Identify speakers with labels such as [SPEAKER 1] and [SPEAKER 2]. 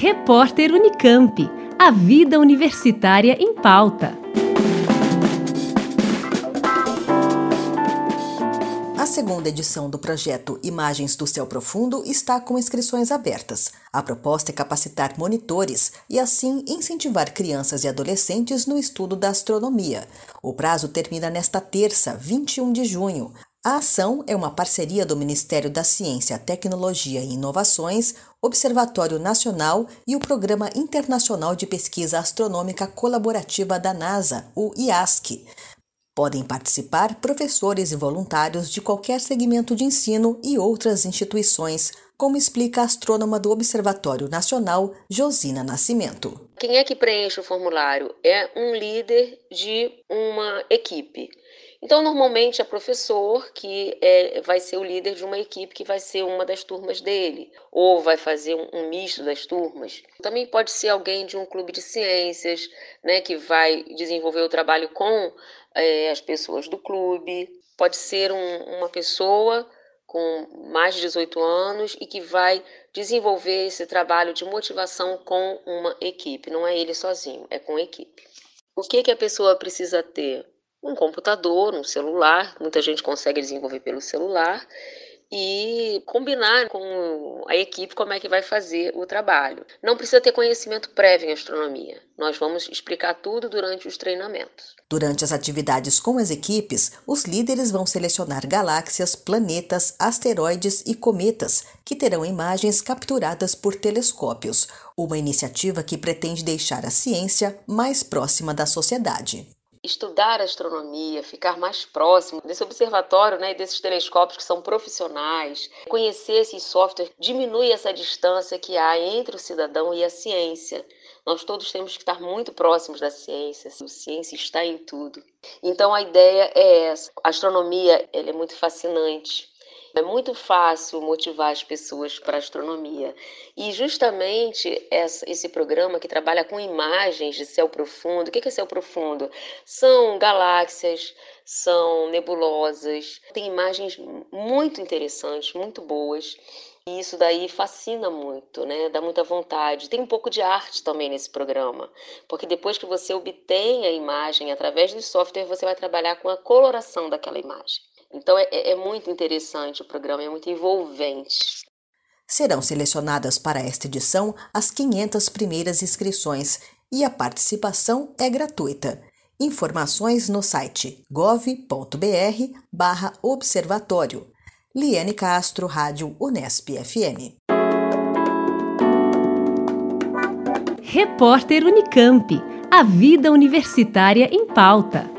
[SPEAKER 1] Repórter Unicamp. A vida universitária em pauta.
[SPEAKER 2] A segunda edição do projeto Imagens do Céu Profundo está com inscrições abertas. A proposta é capacitar monitores e, assim, incentivar crianças e adolescentes no estudo da astronomia. O prazo termina nesta terça, 21 de junho. A ação é uma parceria do Ministério da Ciência, Tecnologia e Inovações, Observatório Nacional e o Programa Internacional de Pesquisa Astronômica Colaborativa da NASA, o IASC. Podem participar professores e voluntários de qualquer segmento de ensino e outras instituições, como explica a astrônoma do Observatório Nacional, Josina Nascimento.
[SPEAKER 3] Quem é que preenche o formulário? É um líder de uma equipe. Então, normalmente é professor que é, vai ser o líder de uma equipe que vai ser uma das turmas dele, ou vai fazer um, um misto das turmas. Também pode ser alguém de um clube de ciências, né, que vai desenvolver o trabalho com é, as pessoas do clube. Pode ser um, uma pessoa com mais de 18 anos e que vai desenvolver esse trabalho de motivação com uma equipe. Não é ele sozinho, é com equipe. O que, que a pessoa precisa ter? Um computador, um celular, muita gente consegue desenvolver pelo celular e combinar com a equipe como é que vai fazer o trabalho. Não precisa ter conhecimento prévio em astronomia. Nós vamos explicar tudo durante os treinamentos.
[SPEAKER 2] Durante as atividades com as equipes, os líderes vão selecionar galáxias, planetas, asteroides e cometas, que terão imagens capturadas por telescópios, uma iniciativa que pretende deixar a ciência mais próxima da sociedade
[SPEAKER 3] estudar astronomia, ficar mais próximo desse observatório né, e desses telescópios que são profissionais, conhecer esses softwares, diminui essa distância que há entre o cidadão e a ciência. Nós todos temos que estar muito próximos da ciência, a ciência está em tudo. Então a ideia é essa. A astronomia ela é muito fascinante. É muito fácil motivar as pessoas para a astronomia. E justamente esse programa que trabalha com imagens de céu profundo, o que é céu profundo? São galáxias, são nebulosas, tem imagens muito interessantes, muito boas. E isso daí fascina muito, né? Dá muita vontade. Tem um pouco de arte também nesse programa, porque depois que você obtém a imagem através do software, você vai trabalhar com a coloração daquela imagem. Então é, é, é muito interessante o programa, é muito envolvente.
[SPEAKER 2] Serão selecionadas para esta edição as 500 primeiras inscrições e a participação é gratuita. Informações no site gov.br observatório. Liane Castro, Rádio Unesp FM.
[SPEAKER 1] Repórter Unicamp. A vida universitária em pauta.